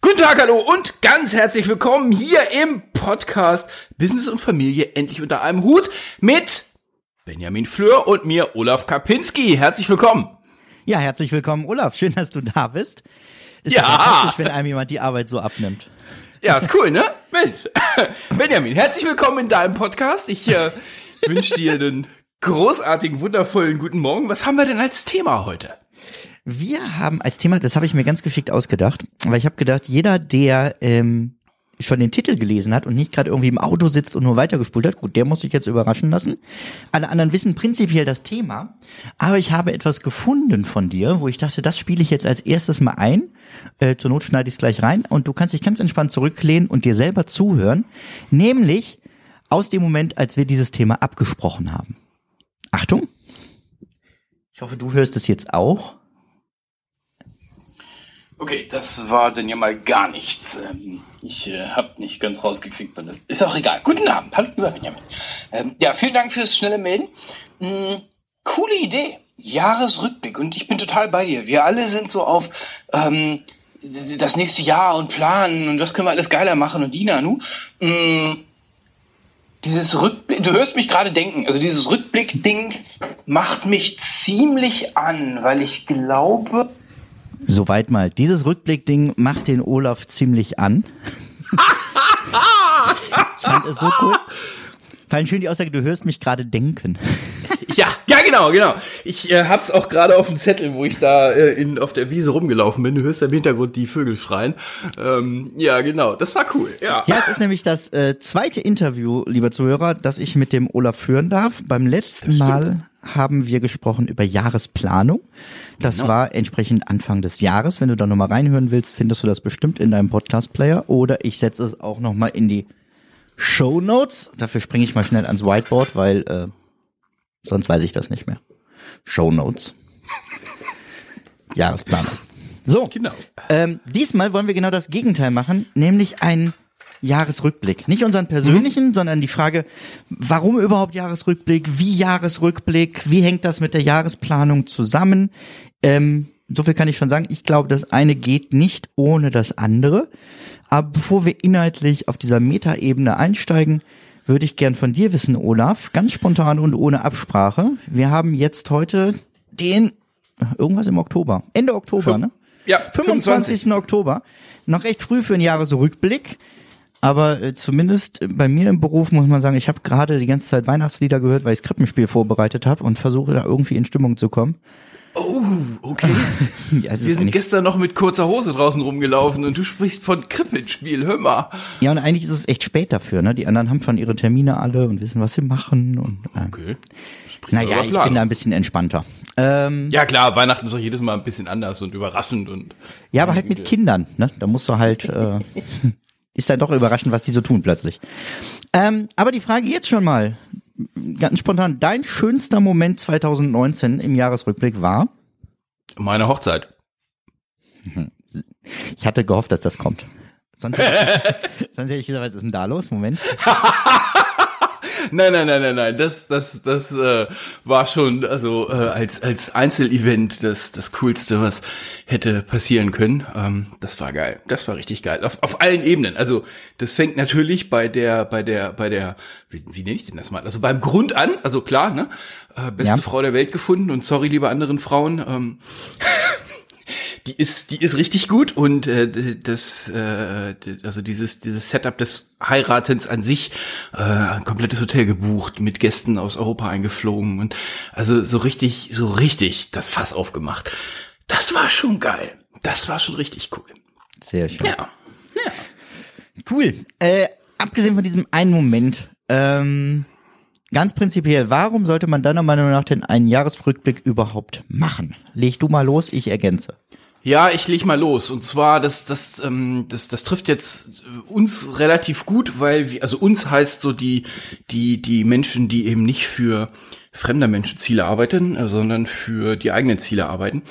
Guten Tag, hallo und ganz herzlich willkommen hier im Podcast Business und Familie endlich unter einem Hut mit Benjamin Fleur und mir Olaf Kapinski. Herzlich willkommen. Ja, herzlich willkommen, Olaf. Schön, dass du da bist. Ist Ja. fantastisch, wenn einem jemand die Arbeit so abnimmt. Ja, ist cool, ne? Mensch. Benjamin, herzlich willkommen in deinem Podcast. Ich äh, wünsche dir einen großartigen, wundervollen guten Morgen. Was haben wir denn als Thema heute? Wir haben als Thema, das habe ich mir ganz geschickt ausgedacht, weil ich habe gedacht, jeder, der ähm, schon den Titel gelesen hat und nicht gerade irgendwie im Auto sitzt und nur weitergespult hat, gut, der muss sich jetzt überraschen lassen. Alle anderen wissen prinzipiell das Thema, aber ich habe etwas gefunden von dir, wo ich dachte, das spiele ich jetzt als erstes mal ein. Äh, zur Not schneide ich es gleich rein und du kannst dich ganz entspannt zurücklehnen und dir selber zuhören, nämlich aus dem Moment, als wir dieses Thema abgesprochen haben. Achtung. Ich hoffe, du hörst es jetzt auch. Okay, das war denn ja mal gar nichts. Ähm, Ich äh, habe nicht ganz rausgekriegt, wann das ist auch egal. Guten Abend, hallo lieber Benjamin. Ähm, ja, vielen Dank fürs schnelle Melden. Mm, coole Idee, Jahresrückblick und ich bin total bei dir. Wir alle sind so auf ähm, das nächste Jahr und planen und was können wir alles geiler machen und Dina, nu. Mm, dieses Rückblick, du hörst mich gerade denken, also dieses Rückblick-Ding macht mich ziemlich an, weil ich glaube, Soweit mal. Dieses Rückblickding macht den Olaf ziemlich an. ich fand es so cool. Vor allem schön die Aussage, du hörst mich gerade denken. Ja, genau, genau. Ich äh, hab's auch gerade auf dem Zettel, wo ich da äh, in, auf der Wiese rumgelaufen bin. Du hörst ja im Hintergrund die Vögel schreien. Ähm, ja, genau. Das war cool. Ja. Ja, es ist nämlich das äh, zweite Interview, lieber Zuhörer, das ich mit dem Olaf führen darf. Beim letzten Mal haben wir gesprochen über Jahresplanung. Das war entsprechend Anfang des Jahres. Wenn du da nochmal reinhören willst, findest du das bestimmt in deinem Podcast-Player. Oder ich setze es auch nochmal in die Show Notes. Dafür springe ich mal schnell ans Whiteboard, weil äh, sonst weiß ich das nicht mehr. Show Notes. Jahresplanung. So, Genau. ähm, diesmal wollen wir genau das Gegenteil machen, nämlich einen Jahresrückblick. Nicht unseren persönlichen, sondern die Frage, warum überhaupt Jahresrückblick, wie Jahresrückblick, wie hängt das mit der Jahresplanung zusammen? Ähm, so viel kann ich schon sagen. Ich glaube, das eine geht nicht ohne das andere. Aber bevor wir inhaltlich auf dieser Metaebene einsteigen, würde ich gern von dir wissen, Olaf, ganz spontan und ohne Absprache. Wir haben jetzt heute den, irgendwas im Oktober, Ende Oktober, Fün- ne? Ja, 25. Oktober. Noch recht früh für einen Jahresrückblick. Aber äh, zumindest bei mir im Beruf muss man sagen, ich habe gerade die ganze Zeit Weihnachtslieder gehört, weil ich Krippenspiel vorbereitet habe und versuche da irgendwie in Stimmung zu kommen. Oh, okay. Ja, Wir sind gestern noch mit kurzer Hose draußen rumgelaufen und du sprichst von Krippenspiel. Hör mal. ja, und eigentlich ist es echt spät dafür. Ne? Die anderen haben schon ihre Termine alle und wissen, was sie machen. Und, äh, Okay. Naja, ich bin da ein bisschen entspannter. Ähm, Ja klar, Weihnachten ist doch jedes Mal ein bisschen anders und überraschend und ja, aber halt mit Kindern. Ne? Da musst du halt, äh, ist dann doch überraschend, was die so tun plötzlich. Ähm, aber die Frage jetzt schon mal, ganz spontan, dein schönster Moment 2019 im Jahresrückblick war? meine Hochzeit. Ich hatte gehofft, dass das kommt. Sonst hätte ich, sonst hätte ich gesagt, was ist denn da los? Moment. Nein, nein, nein, nein, nein. Das, das, das äh, war schon also äh, als als Einzelevent das das coolste, was hätte passieren können. Ähm, das war geil. Das war richtig geil. Auf, auf allen Ebenen. Also das fängt natürlich bei der bei der bei der wie, wie nenne ich denn das mal? Also beim Grund an. Also klar, ne? Äh, beste Ja. Frau der Welt gefunden und sorry, liebe anderen Frauen. Ähm, die ist die ist richtig gut und äh, das äh, also dieses dieses Setup des Heiratens an sich äh, ein komplettes Hotel gebucht mit Gästen aus Europa eingeflogen und also so richtig so richtig das Fass aufgemacht das war schon geil das war schon richtig cool Sehr schön. ja Cool. Äh, abgesehen von diesem einen Moment, ähm, Ganz prinzipiell, warum sollte man deiner Meinung nach denn einen Jahresrückblick überhaupt machen? Leg du mal los, ich ergänze. Ja, ich leg mal los. Und zwar, das, das, ähm, das, das trifft jetzt uns relativ gut, weil wir, also uns heißt so die, die, die Menschen, die eben nicht für fremder Menschen Ziele arbeiten, äh, sondern für die eigenen Ziele arbeiten,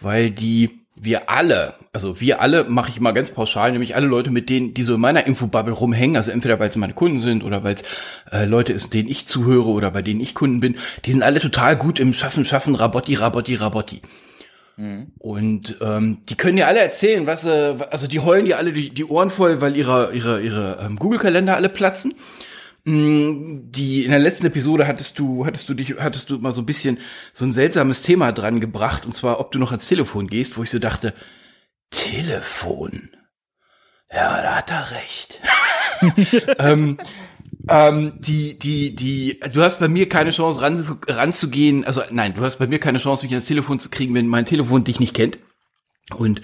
weil die wir alle, also wir alle mache ich mal ganz pauschal, nämlich alle Leute, mit denen, die so in meiner Infobubble rumhängen, also entweder weil es meine Kunden sind oder weil es äh, Leute ist, denen ich zuhöre oder bei denen ich Kunden bin, die sind alle total gut im Schaffen, Schaffen, Rabotti, Rabotti, Rabotti. Und ähm, die können dir alle erzählen, was äh, also die heulen dir alle die, die Ohren voll, weil ihre ihre ihre ähm, Google-Kalender alle platzen. Mm, Die in der letzten Episode hattest du hattest du dich hattest du mal so ein bisschen so ein seltsames Thema dran gebracht und zwar ob du noch ans Telefon gehst, wo ich so dachte Telefon. Ja, da hat er recht. ähm, ähm, die, die, die, du hast bei mir keine Chance ran, ranzugehen, also nein, du hast bei mir keine Chance, mich ans Telefon zu kriegen, wenn mein Telefon dich nicht kennt. Und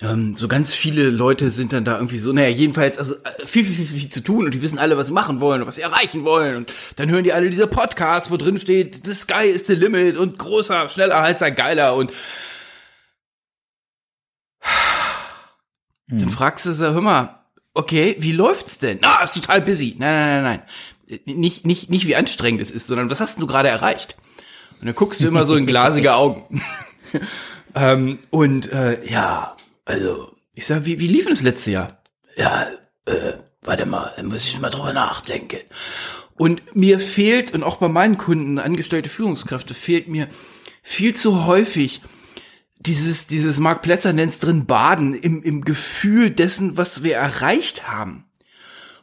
ähm, so ganz viele Leute sind dann da irgendwie so, naja, jedenfalls, also äh, viel, viel, viel, viel zu tun und die wissen alle, was sie machen wollen und was sie erreichen wollen. Und dann hören die alle diese Podcasts, wo drin steht, the sky is the limit und großer, schneller, heißer, geiler und dann fragst du sie, hör mal, okay, wie läuft's denn? Ah, ist total busy. Nein, nein, nein, nein. Nicht, nicht, nicht wie anstrengend es ist, sondern was hast du gerade erreicht? Und dann guckst du immer so in glasige Augen. ähm, und äh, ja, also, ich sag, wie, wie lief denn das letzte Jahr? Ja, äh, warte mal, da muss ich mal drüber nachdenken. Und mir fehlt, und auch bei meinen Kunden, angestellte Führungskräfte, fehlt mir viel zu häufig dieses, dieses Mark Plätzer nennt's drin baden im, im Gefühl dessen, was wir erreicht haben.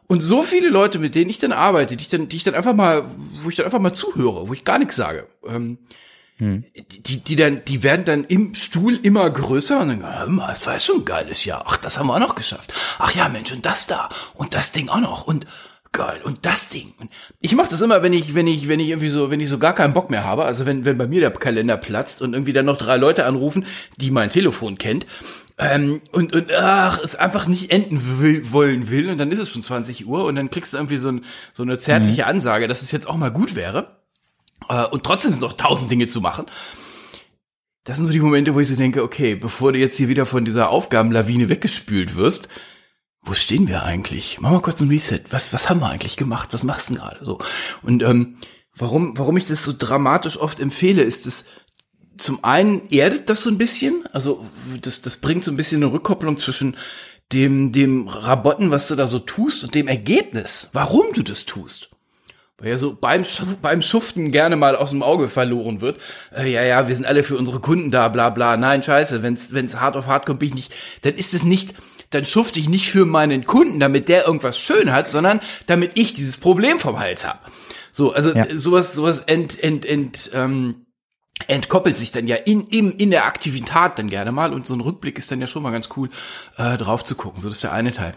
Und so viele Leute, mit denen ich dann arbeite, die ich dann, die ich dann einfach mal, wo ich dann einfach mal zuhöre, wo ich gar nichts sage, ähm, die, die dann, die werden dann im Stuhl immer größer und dann, das war ja schon ein geiles Jahr. Ach, das haben wir auch noch geschafft. Ach ja, Mensch, und das da und das Ding auch noch und geil und das Ding. Ich mache das immer, wenn ich, wenn ich, wenn ich irgendwie so, wenn ich so gar keinen Bock mehr habe. Also wenn, wenn bei mir der Kalender platzt und irgendwie dann noch drei Leute anrufen, die mein Telefon kennt. Ähm, und, und ach, es einfach nicht enden will, wollen will und dann ist es schon 20 Uhr und dann kriegst du irgendwie so, ein, so eine zärtliche Ansage, dass es jetzt auch mal gut wäre äh, und trotzdem sind noch tausend Dinge zu machen. Das sind so die Momente, wo ich so denke, okay, bevor du jetzt hier wieder von dieser Aufgabenlawine weggespült wirst, wo stehen wir eigentlich? Mach mal kurz ein Reset. Was, was haben wir eigentlich gemacht? Was machst du denn gerade so? Und ähm, warum, warum ich das so dramatisch oft empfehle, ist es zum einen erdet das so ein bisschen, also das, das bringt so ein bisschen eine Rückkopplung zwischen dem, dem Rabotten, was du da so tust und dem Ergebnis, warum du das tust. Weil ja so beim, beim Schuften gerne mal aus dem Auge verloren wird. Äh, ja, ja, wir sind alle für unsere Kunden da, bla bla. Nein, scheiße, wenn's, wenn's hart auf hart kommt, bin ich nicht, dann ist es nicht, dann schufte ich nicht für meinen Kunden, damit der irgendwas schön hat, sondern damit ich dieses Problem vom Hals hab. So, also Ja. sowas, sowas ent, ent, ent, ähm, entkoppelt sich dann ja in, in, in der Aktivität dann gerne mal und so ein Rückblick ist dann ja schon mal ganz cool, äh, drauf zu gucken. So, das ist der eine Teil.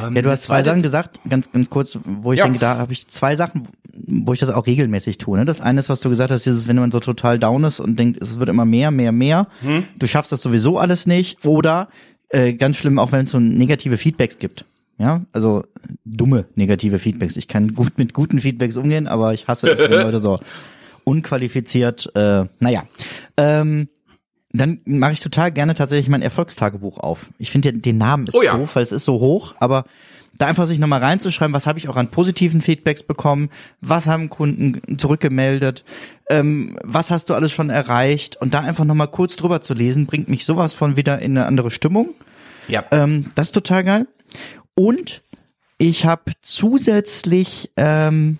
Ähm, Ja, du hast zwei Sachen gesagt, ganz, ganz kurz, wo ich Ja. denke, da habe ich zwei Sachen, wo ich das auch regelmäßig tue. Ne? Das eine ist, was du gesagt hast, dieses, wenn man so total down ist und denkt, es wird immer mehr, mehr, mehr, Hm? du schaffst das sowieso alles nicht. Oder äh, ganz schlimm, auch wenn es so negative Feedbacks gibt. Ja, also dumme negative Feedbacks. Ich kann gut mit guten Feedbacks umgehen, aber ich hasse es, wenn Leute so unqualifiziert, äh, naja. Ähm, dann mache ich total gerne tatsächlich mein Erfolgstagebuch auf. Ich finde den, den Namen ist Oh ja. doof, weil es ist so hoch, aber da einfach sich nochmal reinzuschreiben, was habe ich auch an positiven Feedbacks bekommen, was haben Kunden zurückgemeldet, ähm, was hast du alles schon erreicht und da einfach nochmal kurz drüber zu lesen, bringt mich sowas von wieder in eine andere Stimmung. Ja. Ähm, das ist total geil. Und ich habe zusätzlich, ähm,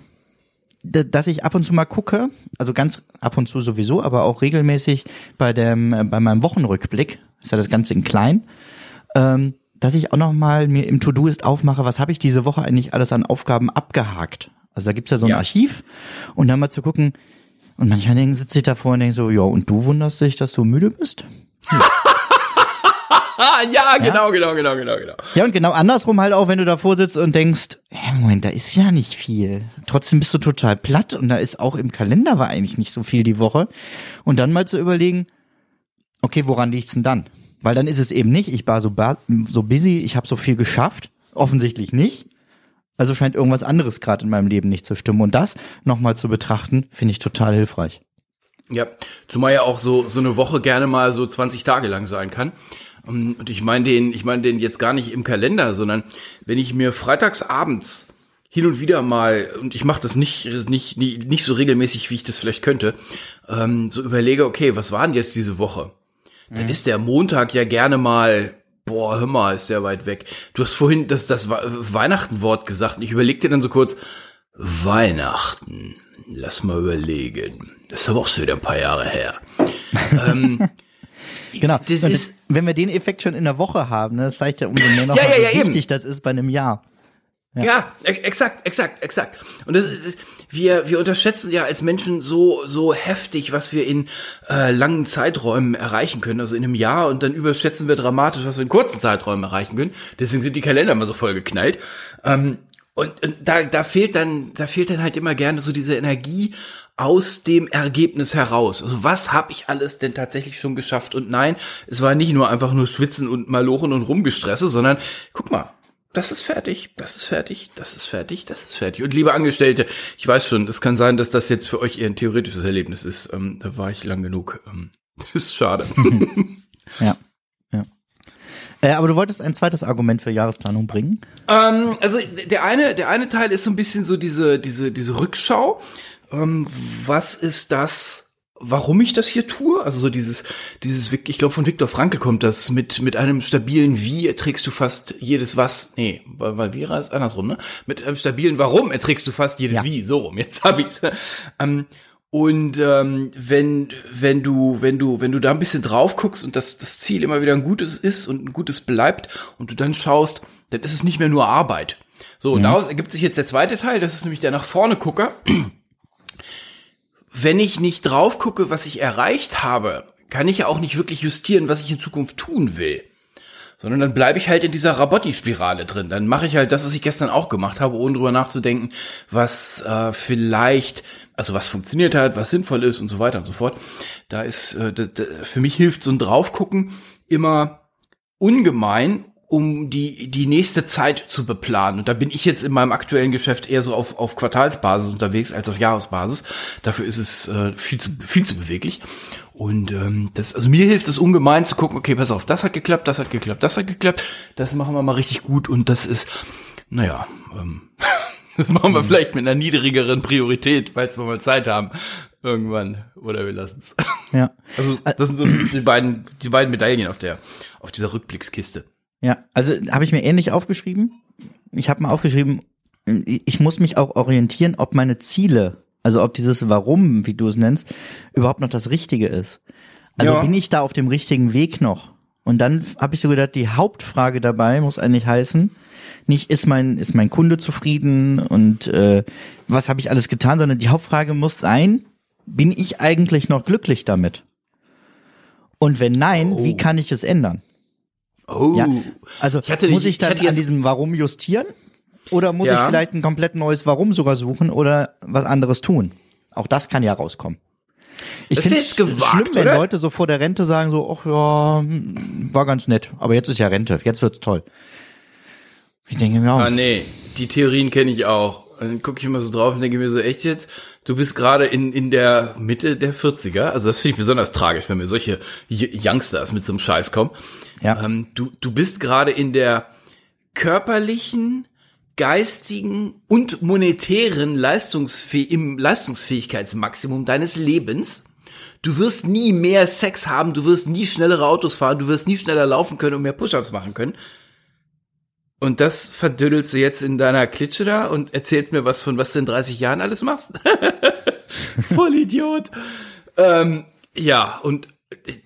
dass ich ab und zu mal gucke, also ganz ab und zu sowieso, aber auch regelmäßig bei dem, äh, bei meinem Wochenrückblick, ist ja das Ganze in klein, ähm, dass ich auch noch mal mir im To-Do-Ist aufmache, was habe ich diese Woche eigentlich alles an Aufgaben abgehakt. Also da gibt's ja so ein Ja. Archiv und dann mal zu gucken, und manchmal sitze ich davor und denke so, ja, und du wunderst dich, dass du müde bist? Ah, ja, genau, genau, genau, genau, genau. Ja, und genau andersrum halt auch, wenn du davor sitzt und denkst, hey, Moment, da ist ja nicht viel. Trotzdem bist du total platt und da ist auch im Kalender war eigentlich nicht so viel die Woche. Und dann mal zu überlegen, okay, woran liegt's denn dann? Weil dann ist es eben nicht, ich war so, so busy, ich habe so viel geschafft, offensichtlich nicht, Also scheint irgendwas anderes gerade in meinem Leben nicht zu stimmen. Und das nochmal zu betrachten, finde ich total hilfreich. Ja, zumal ja auch so, so eine Woche gerne mal so 20 Tage lang sein kann. Ähm, Und ich meine den, ich meine den jetzt gar nicht im Kalender, sondern wenn ich mir freitags abends hin und wieder mal, und ich mache das nicht, nicht, nicht, so regelmäßig, wie ich das vielleicht könnte, ähm, so überlege, okay, was war denn jetzt diese Woche? Dann ist der Montag ja gerne mal, boah, hör mal, ist der weit weg. Du hast vorhin das, das We- Weihnachtenwort gesagt und ich überlegte dann so kurz, Weihnachten, lass mal überlegen. Das ist aber auch schon wieder ein paar Jahre her. Genau. Das ist- wenn wir den Effekt schon in der Woche haben, ne, das zeigt ja umso mehr noch, Ja, ja, wie ja, eben. wichtig das ist bei einem Jahr. Ja, e- exakt, exakt, exakt. Und das ist, wir, wir unterschätzen ja als Menschen so, so heftig, was wir in äh, langen Zeiträumen erreichen können, also in einem Jahr, und dann überschätzen wir dramatisch, was wir in kurzen Zeiträumen erreichen können. Deswegen sind die Kalender immer so voll geknallt. Ähm, und, und da, da fehlt dann, da fehlt dann halt immer gerne so diese Energie aus dem Ergebnis heraus. Also was habe ich alles denn tatsächlich schon geschafft? Und nein, es war nicht nur einfach nur Schwitzen und Malochen und Rumgestresse, sondern guck mal, das ist fertig, das ist fertig, das ist fertig, das ist fertig. Und liebe Angestellte, ich weiß schon, es kann sein, dass das jetzt für euch eher ein theoretisches Erlebnis ist. Ähm, da war ich lang genug. Ähm, das ist schade. Ja. ja. Äh, aber du wolltest ein zweites Argument für Jahresplanung bringen? Ähm, also der eine, der eine Teil ist so ein bisschen so diese, diese, diese Rückschau. Ähm, was ist das? Warum ich das hier tue? Also so dieses, dieses, ich glaube von Viktor Frankl kommt das mit mit einem stabilen Wie erträgst du fast jedes Was. Nee, weil, weil Vera ist andersrum, ne? Mit einem stabilen Warum erträgst du fast jedes Ja. Wie. So rum. Jetzt habe ich's. Ähm, und ähm, wenn wenn du wenn du wenn du da ein bisschen drauf guckst und das das Ziel immer wieder ein gutes ist und ein gutes bleibt und du dann schaust, dann ist es nicht mehr nur Arbeit. So, und daraus ergibt sich jetzt der zweite Teil, das ist nämlich der nach vorne Gucker. Wenn ich nicht drauf gucke, was ich erreicht habe, kann ich ja auch nicht wirklich justieren, was ich in Zukunft tun will. Sondern dann bleibe ich halt in dieser Rabotti-Spirale drin. Dann mache ich halt das, was ich gestern auch gemacht habe, ohne drüber nachzudenken, was äh, vielleicht, also was funktioniert hat, was sinnvoll ist und so weiter und so fort. Da ist, äh, für mich hilft so ein Draufgucken immer ungemein, um die, die nächste Zeit zu beplanen. Und da bin ich jetzt in meinem aktuellen Geschäft eher so auf, auf Quartalsbasis unterwegs als auf Jahresbasis. Dafür ist es äh, viel, zu, viel zu beweglich. Und ähm, das, also mir hilft es ungemein zu gucken, okay, pass auf, das hat geklappt, das hat geklappt, das hat geklappt, das machen wir mal richtig gut und das ist, naja, ähm, das machen wir vielleicht mit einer niedrigeren Priorität, falls wir mal Zeit haben. Irgendwann. Oder wir lassen es. Ja. Also, das sind so die beiden, die beiden Medaillen auf der, auf dieser Rückblickskiste. Ja, also habe ich mir ähnlich aufgeschrieben. Ich habe mal aufgeschrieben, ich muss mich auch orientieren, ob meine Ziele, also ob dieses Warum, wie du es nennst, überhaupt noch das Richtige ist. Also Ja. bin ich da auf dem richtigen Weg noch? Und dann habe ich so gedacht, die Hauptfrage dabei muss eigentlich heißen, nicht ist mein ist mein Kunde zufrieden und äh, was habe ich alles getan, sondern die Hauptfrage muss sein, bin ich eigentlich noch glücklich damit? Und wenn nein, wie Oh. kann ich es ändern? Oh. Ja, also Ich muss ich ich dann hatte an diesem Warum justieren? Oder muss Ja. ich vielleicht ein komplett neues Warum sogar suchen oder was anderes tun? Auch das kann ja rauskommen. Ich finde es schlimm, wenn oder? Leute so vor der Rente sagen so, ach ja, war ganz nett, aber jetzt ist ja Rente, jetzt wird's toll. Ich denke mir auch, Ah, nee, die Theorien kenne ich auch. Und dann gucke ich immer so drauf und denke mir so, echt jetzt? Du bist gerade in, in der Mitte der 40er. Also das finde ich besonders tragisch, wenn mir solche Youngsters mit so einem Scheiß kommen. Ja. Ähm, du, du bist gerade in der körperlichen, geistigen und monetären Leistungsfäh im Leistungsfähigkeitsmaximum deines Lebens. Du wirst nie mehr Sex haben, du wirst nie schnellere Autos fahren, du wirst nie schneller laufen können und mehr Push-ups machen können. Und das verdüddelst du jetzt in deiner Klitsche da und erzählst mir was von was du in 30 Jahren alles machst? Voll Idiot. ähm, ja, und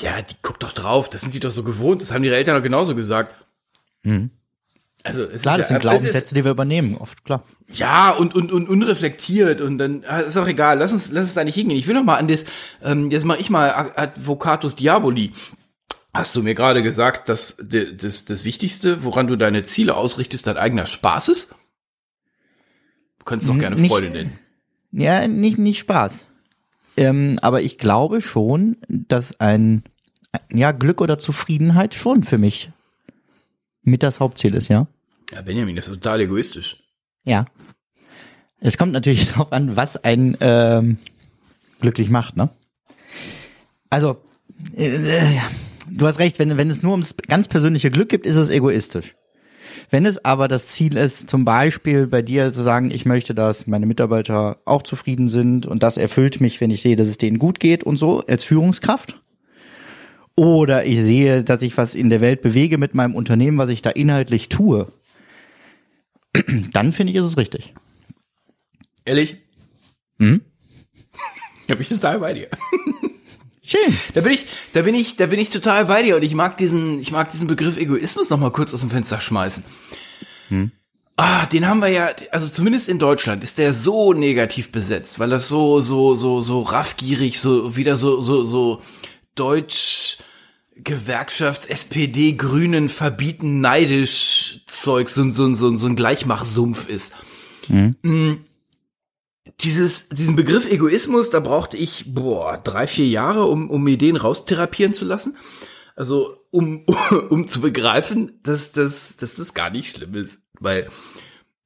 ja, die guck doch drauf, das sind die doch so gewohnt, das haben ihre Eltern doch genauso gesagt. Also, es Mhm. klar, ist das ja, sind Glaubenssätze, die wir übernehmen, oft, klar. ja, und, und, und unreflektiert und dann ah, ist auch egal, lass uns, lass uns da nicht hingehen. Ich will noch mal an das, ähm, jetzt mache ich mal Ad- Advocatus Diaboli. Hast du mir gerade gesagt, dass das, das Wichtigste, woran du deine Ziele ausrichtest, dein eigener Spaß ist? Du kannst doch gerne nicht- Freude nennen. Ja, nicht, nicht Spaß. Ähm, aber ich glaube schon, dass ein, ja, Glück oder Zufriedenheit schon für mich mit das Hauptziel ist, ja. Ja, Benjamin, das ist total egoistisch. Ja. Es kommt natürlich darauf an, was einen ähm, glücklich macht, ne? Also, äh, du hast recht, wenn, wenn es nur ums ganz persönliche Glück gibt, ist es egoistisch. Wenn es aber das Ziel ist, zum Beispiel bei dir zu sagen, ich möchte, dass meine Mitarbeiter auch zufrieden sind und das erfüllt mich, wenn ich sehe, dass es denen gut geht und so als Führungskraft. Oder ich sehe, dass ich was in der Welt bewege mit meinem Unternehmen, was ich da inhaltlich tue. Dann finde ich, ist es richtig. Ehrlich? Hm? Da bin ich total bei dir. Schön. Da bin ich, da bin ich, da bin ich total bei dir und ich mag diesen, ich mag diesen Begriff Egoismus noch mal kurz aus dem Fenster schmeißen. Ah, den haben wir ja, also zumindest in Deutschland ist der so negativ besetzt, weil das so, so, so, so raffgierig, so wieder so, so, so deutsch Gewerkschafts, SPD, Grünen verbieten neidisch Zeug, so, so, so, so ein Gleichmachsumpf ist. Mm, Dieses, diesen Begriff Egoismus, da brauchte ich, boah, drei, vier Jahre, um, um mir den raustherapieren zu lassen. Also, um, um zu begreifen, dass, dass, dass das gar nicht schlimm ist. Weil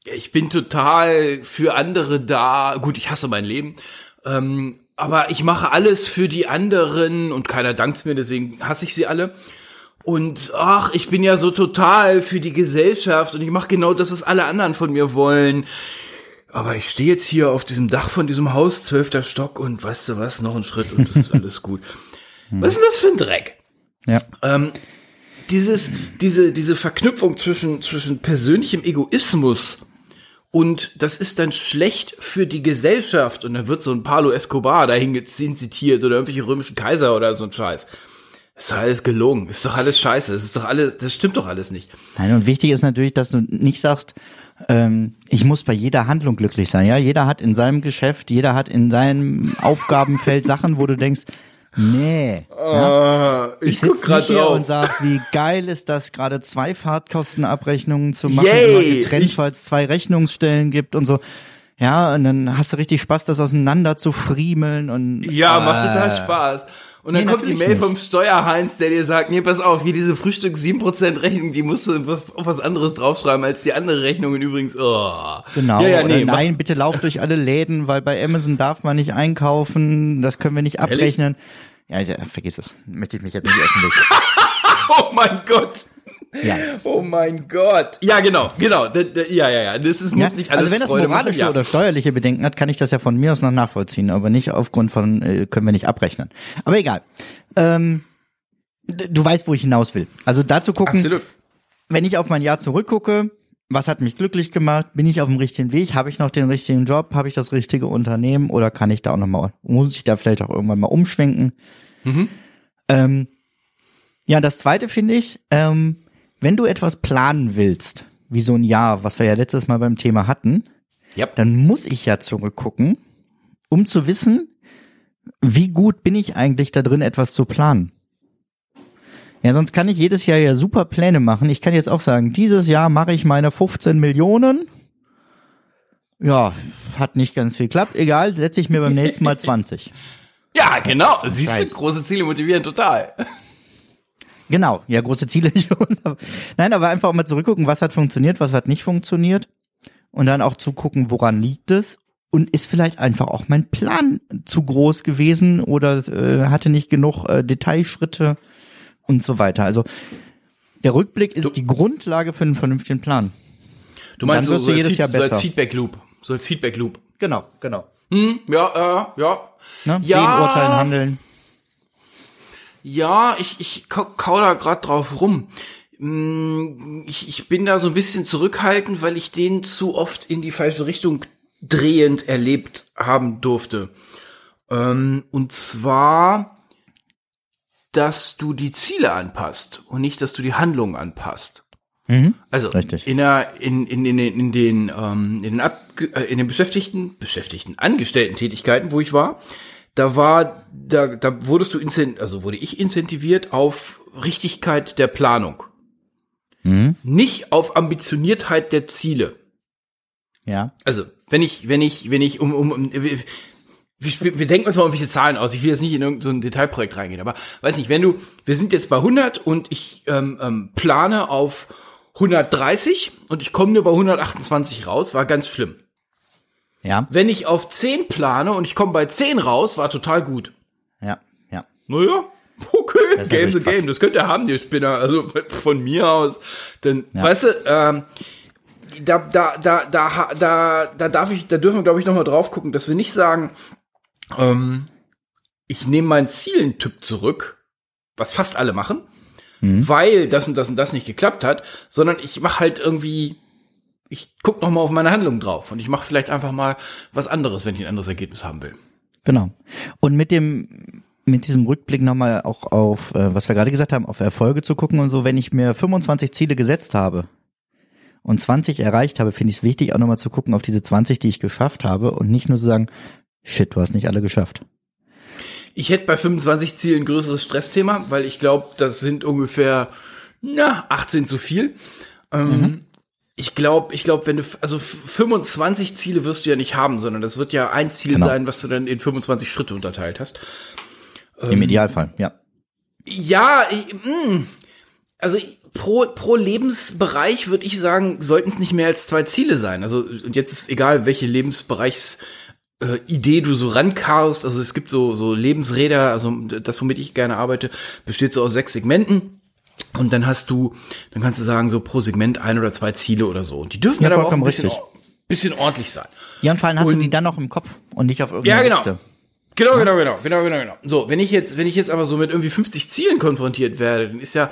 ich bin total für andere da. Gut, ich hasse mein Leben. Ähm, aber ich mache alles für die anderen und keiner dankt mir, deswegen hasse ich sie alle. Und ach, ich bin ja so total für die Gesellschaft und ich mache genau das, was alle anderen von mir wollen. Aber ich stehe jetzt hier auf diesem Dach von diesem Haus, zwölfter Stock und weißt du was, noch ein Schritt und das ist alles gut. Was ist das für ein Dreck? Ja. Ähm, dieses, diese, diese Verknüpfung zwischen, zwischen persönlichem Egoismus und das ist dann schlecht für die Gesellschaft und dann wird so ein Pablo Escobar dahin zitiert oder irgendwelche römischen Kaiser oder so ein Scheiß. Ist doch alles gelungen, ist doch alles scheiße, ist doch alles, das stimmt doch alles nicht. Nein, und wichtig ist natürlich, dass du nicht sagst, ähm, ich muss bei jeder Handlung glücklich sein. Ja, jeder hat in seinem Geschäft, jeder hat in seinem Aufgabenfeld Sachen, wo du denkst, nee. Ja? Ich, sitze nicht hier und sag, wie geil ist das, gerade zwei Fahrtkostenabrechnungen zu machen, Yay, immer getrennt, ich- es zwei Rechnungsstellen gibt und so. Ja, und dann hast du richtig Spaß, das auseinander zu friemeln und Ja, macht total äh, Spaß. Und dann Nee, kommt die Mail nicht. vom Steuerheinz, der dir sagt, nee, pass auf, hier diese Frühstück 7% Rechnung, die musst du was, auf was anderes draufschreiben als die andere Rechnungen übrigens. Oh. Genau. Ja, ja, nee, nein, bitte lauf durch alle Läden, weil bei Amazon darf man nicht einkaufen, das können wir nicht abrechnen. Ja, ja, vergiss es. Möchte ich mich jetzt nicht öffentlich. Oh mein Gott. Ja. Oh mein Gott. Ja, genau, genau. Ja, ja, ja. Das ist, muss Ja, nicht alles also wenn das Freude machen, moralische ja. oder steuerliche Bedenken hat, kann ich das ja von mir aus noch nachvollziehen, aber nicht aufgrund von, äh, können wir nicht abrechnen. Aber egal. Ähm, du weißt, wo ich hinaus will. Also dazu gucken, Absolut. wenn ich auf mein Jahr zurückgucke, was hat mich glücklich gemacht? Bin ich auf dem richtigen Weg? Habe ich noch den richtigen Job? Habe ich das richtige Unternehmen? Oder kann ich da auch noch mal, muss ich da vielleicht auch irgendwann mal umschwenken? Ähm, ja, das zweite finde ich, ähm, wenn du etwas planen willst, wie so ein Jahr, was wir ja letztes Mal beim Thema hatten, Ja. dann muss ich ja zurückgucken, um zu wissen, wie gut bin ich eigentlich da drin, etwas zu planen. Ja, sonst kann ich jedes Jahr ja super Pläne machen. Ich kann jetzt auch sagen, dieses Jahr mache ich meine 15 Millionen. Ja, hat nicht ganz viel geklappt. Egal, setze ich mir beim nächsten Mal 20. Ja, genau. Siehst du, große Ziele motivieren total. Genau, ja, große Ziele schon. Nein, aber einfach mal zurückgucken, was hat funktioniert, was hat nicht funktioniert. Und dann auch zu gucken, woran liegt es. Und ist vielleicht einfach auch mein Plan zu groß gewesen oder äh, hatte nicht genug äh, Detailschritte und so weiter. Also der Rückblick ist Du- die Grundlage für einen vernünftigen Plan. Du meinst so, so, als, jedes Feed- Jahr so als besser. Feedback Loop. So als Feedback Loop. Genau, genau. Hm, ja, äh, ja. Ne? Ja. Sehen, urteilen, handeln. Ja, ich, ich kau, da grad drauf rum. Mm, Ich, ich bin da so ein bisschen zurückhaltend, weil ich den zu oft in die falsche Richtung drehend erlebt haben durfte. Ähm, und zwar, dass du die Ziele anpasst und nicht, dass du die Handlungen anpasst. Mhm. Also Richtig. in der in in in, den- in den ähm, in den Ab, äh, in den Beschäftigten Beschäftigten Angestellten Tätigkeiten, wo ich war, da war da da wurdest du also wurde ich incentiviert auf Richtigkeit der Planung, Mhm. nicht auf Ambitioniertheit der Ziele. Ja. Also wenn ich wenn ich wenn ich um um, um wir, wir, wir denken uns mal irgendwelche Zahlen aus. Ich will jetzt nicht in irgendein so ein Detailprojekt reingehen, aber weiß nicht, wenn du, wir sind jetzt bei 100 und ich ähm, ähm, plane auf 130 und ich komme nur bei 128 raus, war ganz schlimm. Ja, Wenn ich auf 10 plane und ich komme bei 10 raus, war total gut. ja, ja. Naja, okay, Game the Game, das könnt ihr haben, ihr Spinner, also von mir aus. Denn, Ja. weißt du, ähm, da, da, da, da, da, da darf ich, da dürfen wir, glaube ich, nochmal drauf gucken, dass wir nicht sagen, ähm, ich nehme meinen Zielentyp zurück, was fast alle machen, Mhm. weil das und das und das nicht geklappt hat, sondern ich mache halt irgendwie, ich guck noch mal auf meine Handlung drauf und ich mache vielleicht einfach mal was anderes, wenn ich ein anderes Ergebnis haben will. Genau. Und mit dem mit diesem Rückblick nochmal auch auf, äh, was wir gerade gesagt haben, auf Erfolge zu gucken und so, wenn ich mir 25 Ziele gesetzt habe und 20 erreicht habe, finde ich es wichtig, auch nochmal zu gucken auf diese 20, die ich geschafft habe und nicht nur zu sagen, shit, du hast nicht alle geschafft. Ich hätte bei 25 Zielen ein größeres Stressthema, weil ich glaube, das sind ungefähr na 18 zu viel. Ähm, Ich glaube, ich glaube, wenn du also 25 Ziele wirst du ja nicht haben, sondern das wird ja ein Ziel Genau. sein, was du dann in 25 Schritte unterteilt hast. Im Idealfall, ja. Ja, ich, mh, also pro, pro Lebensbereich würde ich sagen, sollten es nicht mehr als zwei Ziele sein. Also und jetzt ist egal, welche Lebensbereichs äh, Idee du so rankarst. Also es gibt so so Lebensräder, also das womit ich gerne arbeite, besteht so aus sechs Segmenten. Und dann hast du, dann kannst du sagen, so pro Segment ein oder zwei Ziele oder so. Und die dürfen Ja, dann aber auch ein bisschen, richtig. bisschen ordentlich sein. Ja, und vor allem hast du Und- die dann noch im Kopf und nicht auf irgendeiner Ja, genau. Liste. Genau, genau, genau, genau, genau, genau. So, wenn ich jetzt, wenn ich jetzt aber so mit irgendwie 50 Zielen konfrontiert werde, dann ist ja,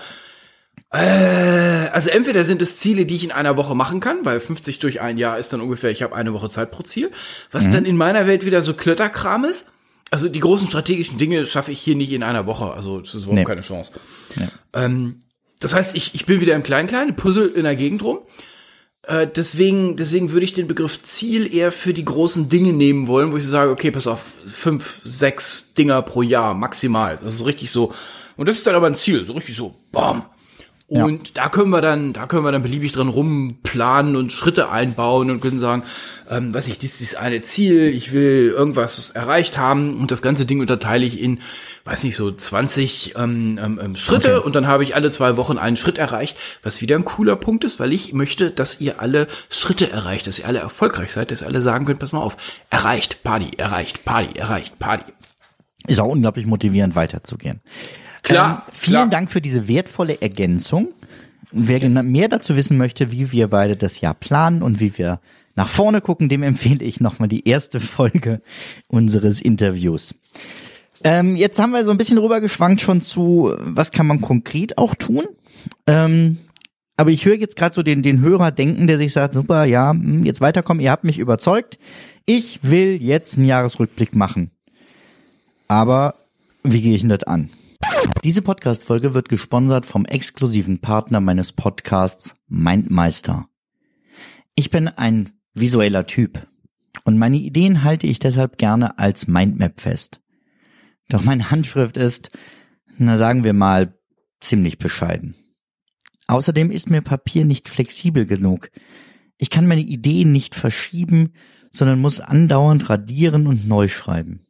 äh, also entweder sind es Ziele, die ich in einer Woche machen kann, weil 50 durch ein Jahr ist dann ungefähr, ich habe eine Woche Zeit pro Ziel, was dann in meiner Welt wieder so Klötterkram ist. Also die großen strategischen Dinge schaffe ich hier nicht in einer Woche, also das ist überhaupt Nee. keine Chance. Nee. Ähm, das heißt, ich, ich bin wieder im Klein-Klein, Puzzle in der Gegend rum. Äh, deswegen, deswegen würde ich den Begriff Ziel eher für die großen Dinge nehmen wollen, wo ich so sage, okay, pass auf, fünf, sechs Dinger pro Jahr maximal. Das ist so richtig so. Und das ist dann aber ein Ziel, so richtig so, bam. Und da können wir dann, da können wir dann beliebig dran rumplanen und Schritte einbauen und können sagen, ähm, weiß ich, dies ist eine Ziel, ich will irgendwas erreicht haben und das ganze Ding unterteile ich in, weiß nicht, so 20 ähm, ähm, ähm, Schritte und dann habe ich alle zwei Wochen einen Schritt erreicht, was wieder ein cooler Punkt ist, weil ich möchte, dass ihr alle Schritte erreicht, dass ihr alle erfolgreich seid, dass ihr alle sagen könnt, pass mal auf, erreicht, Party, erreicht, Party, erreicht, Party. Ist auch unglaublich motivierend weiterzugehen. Klar, Ähm, vielen klar. Dank für diese wertvolle Ergänzung. Wer gena- mehr dazu wissen möchte, wie wir beide das Jahr planen und wie wir nach vorne gucken, dem empfehle ich nochmal die erste Folge unseres Interviews. Ähm, jetzt haben wir so ein bisschen rübergeschwankt schon zu, was kann man konkret auch tun. Ähm, aber ich höre jetzt gerade so den, den Hörer denken, der sich sagt, super, ja, hm, jetzt weiterkommen, ihr habt mich überzeugt. Ich will jetzt einen Jahresrückblick machen. Aber wie gehe ich denn das an? Diese Podcast-Folge wird gesponsert vom exklusiven Partner meines Podcasts Mindmeister. Ich bin ein visueller Typ und meine Ideen halte ich deshalb gerne als Mindmap fest. Doch meine Handschrift ist, na sagen wir mal, ziemlich bescheiden. Außerdem ist mir Papier nicht flexibel genug. Ich kann meine Ideen nicht verschieben, sondern muss andauernd radieren und neu schreiben.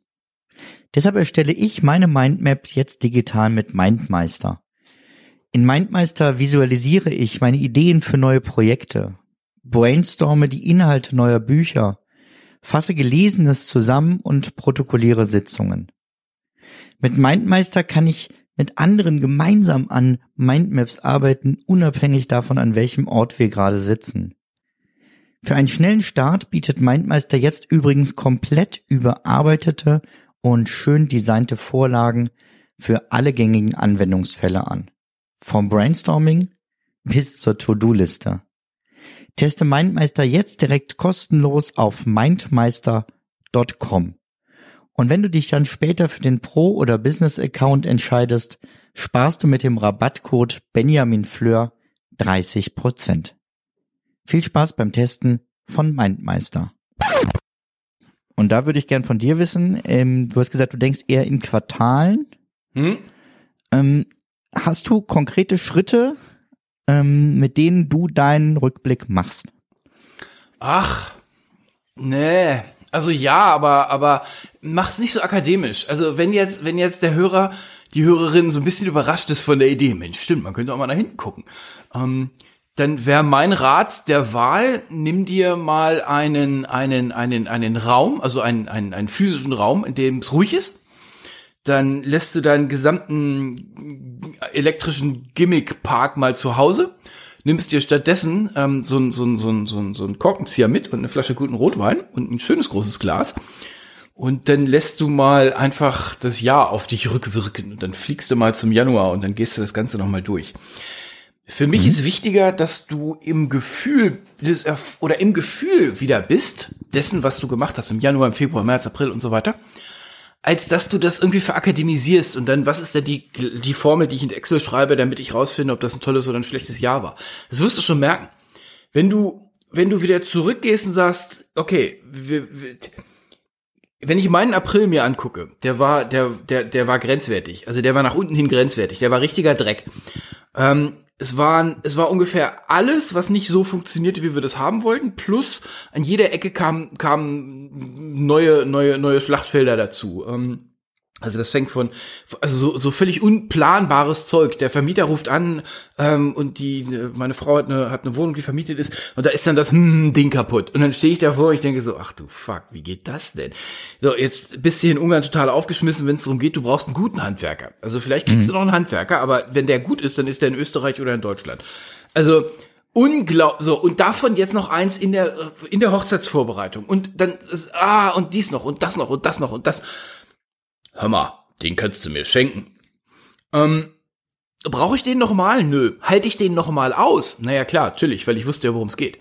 Deshalb erstelle ich meine Mindmaps jetzt digital mit Mindmeister. In Mindmeister visualisiere ich meine Ideen für neue Projekte, brainstorme die Inhalte neuer Bücher, fasse Gelesenes zusammen und protokolliere Sitzungen. Mit Mindmeister kann ich mit anderen gemeinsam an Mindmaps arbeiten, unabhängig davon, an welchem Ort wir gerade sitzen. Für einen schnellen Start bietet Mindmeister jetzt übrigens komplett überarbeitete und schön designte Vorlagen für alle gängigen Anwendungsfälle an. Vom Brainstorming bis zur To-Do-Liste. Teste Mindmeister jetzt direkt kostenlos auf mindmeister.com. Und wenn du dich dann später für den Pro- oder Business-Account entscheidest, sparst du mit dem Rabattcode Benjamin Fleur 30%. Viel Spaß beim Testen von Mindmeister. Und da würde ich gern von dir wissen, ähm, du hast gesagt, du denkst eher in Quartalen. Hm? Ähm, hast du konkrete Schritte, ähm, mit denen du deinen Rückblick machst? Ach, nee. Also ja, aber aber mach's nicht so akademisch. Also wenn jetzt wenn jetzt der Hörer, die Hörerin so ein bisschen überrascht ist von der Idee, Mensch, stimmt, man könnte auch mal nach hinten gucken. Ähm, dann wäre mein Rat der Wahl, nimm dir mal einen, einen, einen, einen Raum, also einen, einen, einen physischen Raum, in dem es ruhig ist. Dann lässt du deinen gesamten elektrischen Gimmick-Park mal zu Hause, nimmst dir stattdessen ähm, so ein so ein so ein so ein so ein Korkenzieher mit und eine Flasche guten Rotwein und ein schönes großes Glas. Und dann lässt du mal einfach das Jahr auf dich rückwirken und dann fliegst du mal zum Januar und dann gehst du das Ganze nochmal durch. Für mich ist wichtiger, dass du im Gefühl des oder im Gefühl wieder bist, dessen, was du gemacht hast im Januar, im Februar, März, April und so weiter, als dass du das irgendwie verakademisierst und dann, was ist denn die, die Formel, die ich in Excel schreibe, damit ich rausfinde, ob das ein tolles oder ein schlechtes Jahr war. Das wirst du schon merken. Wenn du, wenn du wieder zurückgehst und sagst, okay, wir, wir, wenn ich meinen April mir angucke, der war, der, der, der war grenzwertig. Also der war nach unten hin grenzwertig. Der war richtiger Dreck. Ähm, es waren, es war ungefähr alles, was nicht so funktionierte, wie wir das haben wollten. Plus an jeder Ecke kamen kamen neue, neue, neue Schlachtfelder dazu. Ähm, also das fängt von, also so, so völlig unplanbares Zeug. Der Vermieter ruft an ähm, und die, meine Frau hat eine, hat eine Wohnung, die vermietet ist und da ist dann das hm, Ding kaputt. Und dann stehe ich davor, ich denke so, ach du Fuck, wie geht das denn? So, jetzt bist du hier in Ungarn total aufgeschmissen, wenn es darum geht, du brauchst einen guten Handwerker. Also vielleicht kriegst du noch einen Handwerker, aber wenn der gut ist, dann ist der in Österreich oder in Deutschland. Also unglaublich so und davon jetzt noch eins in der in der Hochzeitsvorbereitung und dann ah und dies noch und das noch und das noch und das hör mal, den kannst du mir schenken. Ähm, brauche ich den noch mal? Nö. Halte ich den noch mal aus? Naja, klar, natürlich, weil ich wusste ja, worum es geht.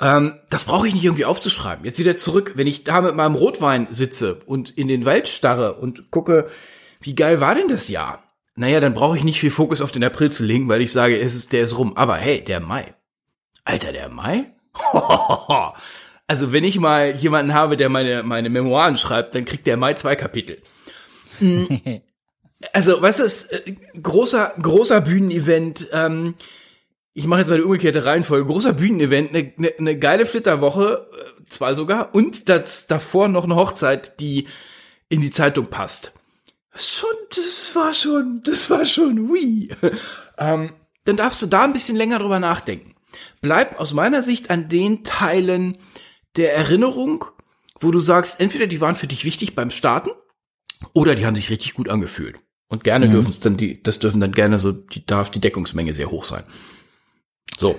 Ähm, das brauche ich nicht irgendwie aufzuschreiben. Jetzt wieder zurück, wenn ich da mit meinem Rotwein sitze und in den Wald starre und gucke, wie geil war denn das Jahr? Naja, dann brauche ich nicht viel Fokus auf den April zu legen, weil ich sage, es ist, der ist rum. Aber hey, der Mai. Alter, der Mai? also wenn ich mal jemanden habe, der meine, meine Memoiren schreibt, dann kriegt der Mai zwei Kapitel. Also, was ist äh, großer großer Bühnenevent? Ähm, ich mache jetzt mal die umgekehrte Reihenfolge. Großer Bühnenevent, eine ne, ne geile Flitterwoche, äh, zwei sogar, und das davor noch eine Hochzeit, die in die Zeitung passt. Schon, das war schon, das war schon, hui. ähm, dann darfst du da ein bisschen länger drüber nachdenken. Bleib aus meiner Sicht an den Teilen der Erinnerung, wo du sagst, entweder die waren für dich wichtig beim Starten oder die haben sich richtig gut angefühlt. Und gerne Mhm. dürfen es dann die, das dürfen dann gerne so, die darf die Deckungsmenge sehr hoch sein. So.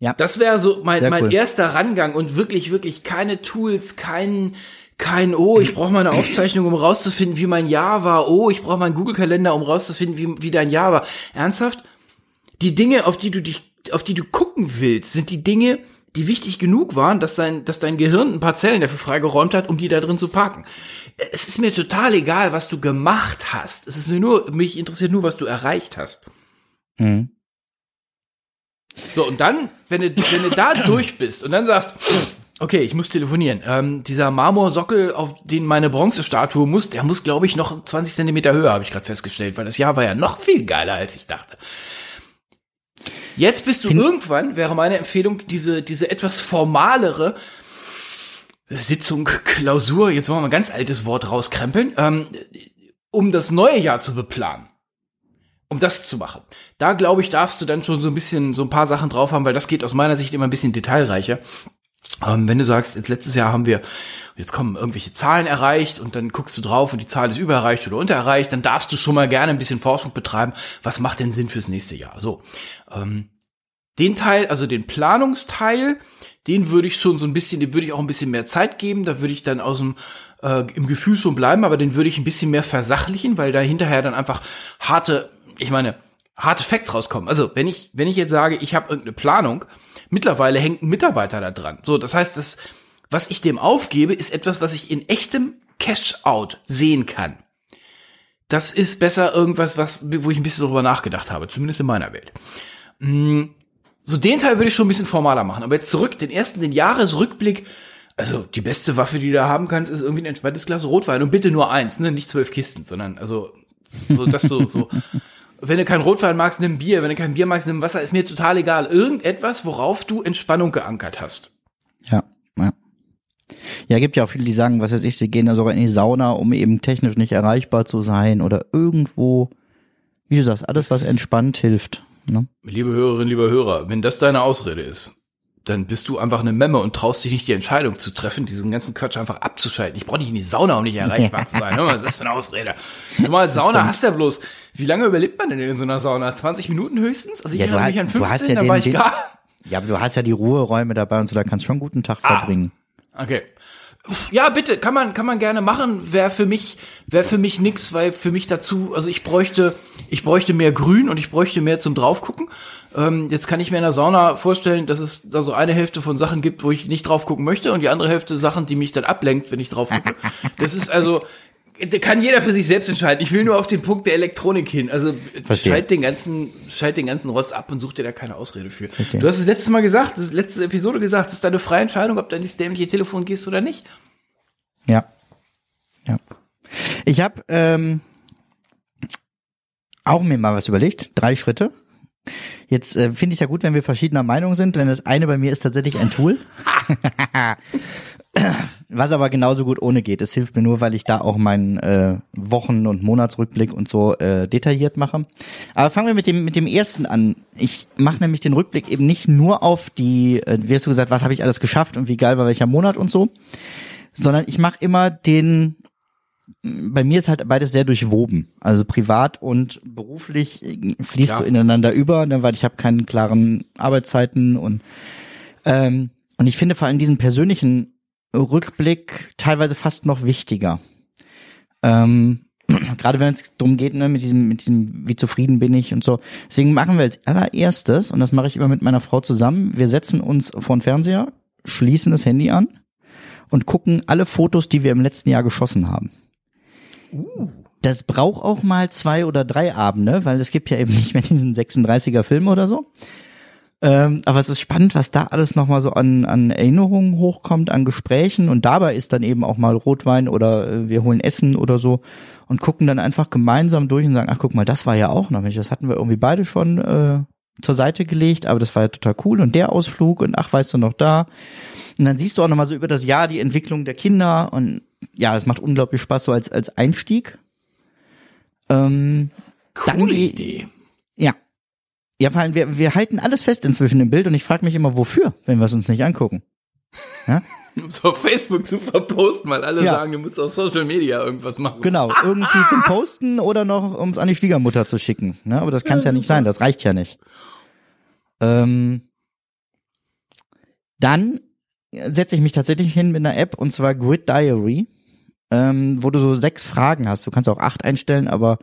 Ja. Das wäre so mein, Sehr mein cool. erster Rangang und wirklich, wirklich keine Tools, kein, kein, oh, ich brauche mal eine Aufzeichnung, um rauszufinden, wie mein Jahr war. Oh, ich brauche mal einen Google-Kalender, um rauszufinden, wie, wie dein Jahr war. Ernsthaft? Die Dinge, auf die du dich, auf die du gucken willst, sind die Dinge, die wichtig genug waren, dass dein, dass dein Gehirn ein paar Zellen dafür freigeräumt hat, um die da drin zu parken. Es ist mir total egal, was du gemacht hast. Es ist mir nur, mich interessiert nur, was du erreicht hast. Mhm. So, und dann, wenn du, wenn du da durch bist und dann sagst, okay, ich muss telefonieren. Ähm, dieser Marmorsockel, auf den meine Bronzestatue muss, der muss, glaube ich, noch 20 Zentimeter höher, habe ich gerade festgestellt, weil das Jahr war ja noch viel geiler, als ich dachte. Jetzt bist du Find- irgendwann, wäre meine Empfehlung, diese, diese etwas formalere Sitzung, Klausur, jetzt wollen wir mal ein ganz altes Wort rauskrempeln, ähm, um das neue Jahr zu beplanen um das zu machen. Da glaube ich, darfst du dann schon so ein bisschen so ein paar Sachen drauf haben, weil das geht aus meiner Sicht immer ein bisschen detailreicher. Ähm, wenn du sagst, jetzt letztes Jahr haben wir, jetzt kommen irgendwelche Zahlen erreicht und dann guckst du drauf und die Zahl ist übererreicht oder untererreicht, dann darfst du schon mal gerne ein bisschen Forschung betreiben. Was macht denn Sinn fürs nächste Jahr? So. Ähm, den Teil, also den Planungsteil, den würde ich schon so ein bisschen, dem würde ich auch ein bisschen mehr Zeit geben. Da würde ich dann aus dem äh, im Gefühl schon bleiben, aber den würde ich ein bisschen mehr versachlichen, weil da hinterher dann einfach harte, ich meine, harte Facts rauskommen. Also wenn ich wenn ich jetzt sage, ich habe irgendeine Planung, mittlerweile hängt ein Mitarbeiter da dran. So, das heißt, das was ich dem aufgebe, ist etwas, was ich in echtem Cash-out sehen kann. Das ist besser irgendwas, was wo ich ein bisschen drüber nachgedacht habe, zumindest in meiner Welt. So, den Teil würde ich schon ein bisschen formaler machen. Aber jetzt zurück, den ersten, den Jahresrückblick. Also, die beste Waffe, die du da haben kannst, ist irgendwie ein entspanntes Glas Rotwein. Und bitte nur eins, ne? Nicht zwölf Kisten, sondern, also, so, das so, so. Wenn du kein Rotwein magst, nimm Bier. Wenn du kein Bier magst, nimm Wasser. Ist mir total egal. Irgendetwas, worauf du Entspannung geankert hast. Ja, ja. Ja, gibt ja auch viele, die sagen, was weiß ich, sie gehen da sogar in die Sauna, um eben technisch nicht erreichbar zu sein oder irgendwo, wie du sagst, alles, was entspannt hilft. Ne? Liebe Hörerinnen, lieber Hörer, wenn das deine Ausrede ist, dann bist du einfach eine Memme und traust dich nicht die Entscheidung zu treffen, diesen ganzen Quatsch einfach abzuschalten. Ich brauche nicht in die Sauna, um nicht erreichbar zu sein. Was ist das für eine Ausrede? Zumal Sauna hast du ja bloß. Wie lange überlebt man denn in so einer Sauna? 20 Minuten höchstens? Also ich Ja, erinnere mich an du hast 15, ja da war den- ich den- gar. Ja, aber du hast ja die Ruheräume dabei und so, da kannst du schon einen guten Tag Ah. verbringen. Okay. Ja, bitte, kann man, kann man gerne machen. Wäre für mich, wäre für mich nix, weil für mich dazu, also ich bräuchte, ich bräuchte mehr Grün und ich bräuchte mehr zum draufgucken. Ähm, jetzt kann ich mir in der Sauna vorstellen, dass es da so eine Hälfte von Sachen gibt, wo ich nicht drauf gucken möchte und die andere Hälfte Sachen, die mich dann ablenkt, wenn ich drauf gucke. Das ist also, kann jeder für sich selbst entscheiden. Ich will nur auf den Punkt der Elektronik hin. Also Verstehe. schalt den ganzen, schalt den ganzen Rotz ab und such dir da keine Ausrede für. Verstehe. Du hast es letzte Mal gesagt, das letzte Episode gesagt, das ist deine freie Entscheidung, ob du an dieses dämliche Telefon gehst oder nicht. Ja. Ja. Ich habe ähm, auch mir mal was überlegt. Drei Schritte. Jetzt äh, finde ich es ja gut, wenn wir verschiedener Meinung sind, denn das eine bei mir ist tatsächlich ein Tool. Was aber genauso gut ohne geht. Es hilft mir nur, weil ich da auch meinen äh, Wochen- und Monatsrückblick und so äh, detailliert mache. Aber fangen wir mit dem mit dem ersten an. Ich mache nämlich den Rückblick eben nicht nur auf die, äh, wie hast du gesagt, was habe ich alles geschafft und wie geil war welcher Monat und so, sondern ich mache immer den bei mir ist halt beides sehr durchwoben. Also privat und beruflich äh, fließt Klar. so ineinander über, ne, weil ich habe keine klaren Arbeitszeiten und ähm, und ich finde vor allem diesen persönlichen Rückblick teilweise fast noch wichtiger. Ähm, gerade wenn es darum geht, ne, mit diesem, mit diesem, wie zufrieden bin ich und so. Deswegen machen wir als allererstes, und das mache ich immer mit meiner Frau zusammen, wir setzen uns vor den Fernseher, schließen das Handy an und gucken alle Fotos, die wir im letzten Jahr geschossen haben. Das braucht auch mal zwei oder drei Abende, weil es gibt ja eben nicht mehr diesen 36er Film oder so. Ähm, aber es ist spannend, was da alles nochmal so an, an Erinnerungen hochkommt, an Gesprächen und dabei ist dann eben auch mal Rotwein oder äh, wir holen Essen oder so und gucken dann einfach gemeinsam durch und sagen, ach guck mal, das war ja auch noch, Mensch, das hatten wir irgendwie beide schon äh, zur Seite gelegt, aber das war ja total cool und der Ausflug und ach, weißt du noch da. Und dann siehst du auch nochmal so über das Jahr die Entwicklung der Kinder und ja, es macht unglaublich Spaß so als, als Einstieg. Ähm, Coole Dann- Idee. ja. Ja, vor allem, wir, wir halten alles fest inzwischen im Bild und ich frage mich immer, wofür, wenn wir es uns nicht angucken. Um es auf Facebook zu verposten, weil alle Ja. sagen, du musst auf Social Media irgendwas machen. Genau, irgendwie zum Posten oder noch, um es an die Schwiegermutter zu schicken. Ne? Aber das kann es ja, nicht sein, das reicht ja nicht. Ähm, dann setze ich mich tatsächlich hin mit einer App und zwar Grid Diary, ähm, wo du so sechs Fragen hast. Du kannst auch acht einstellen, aber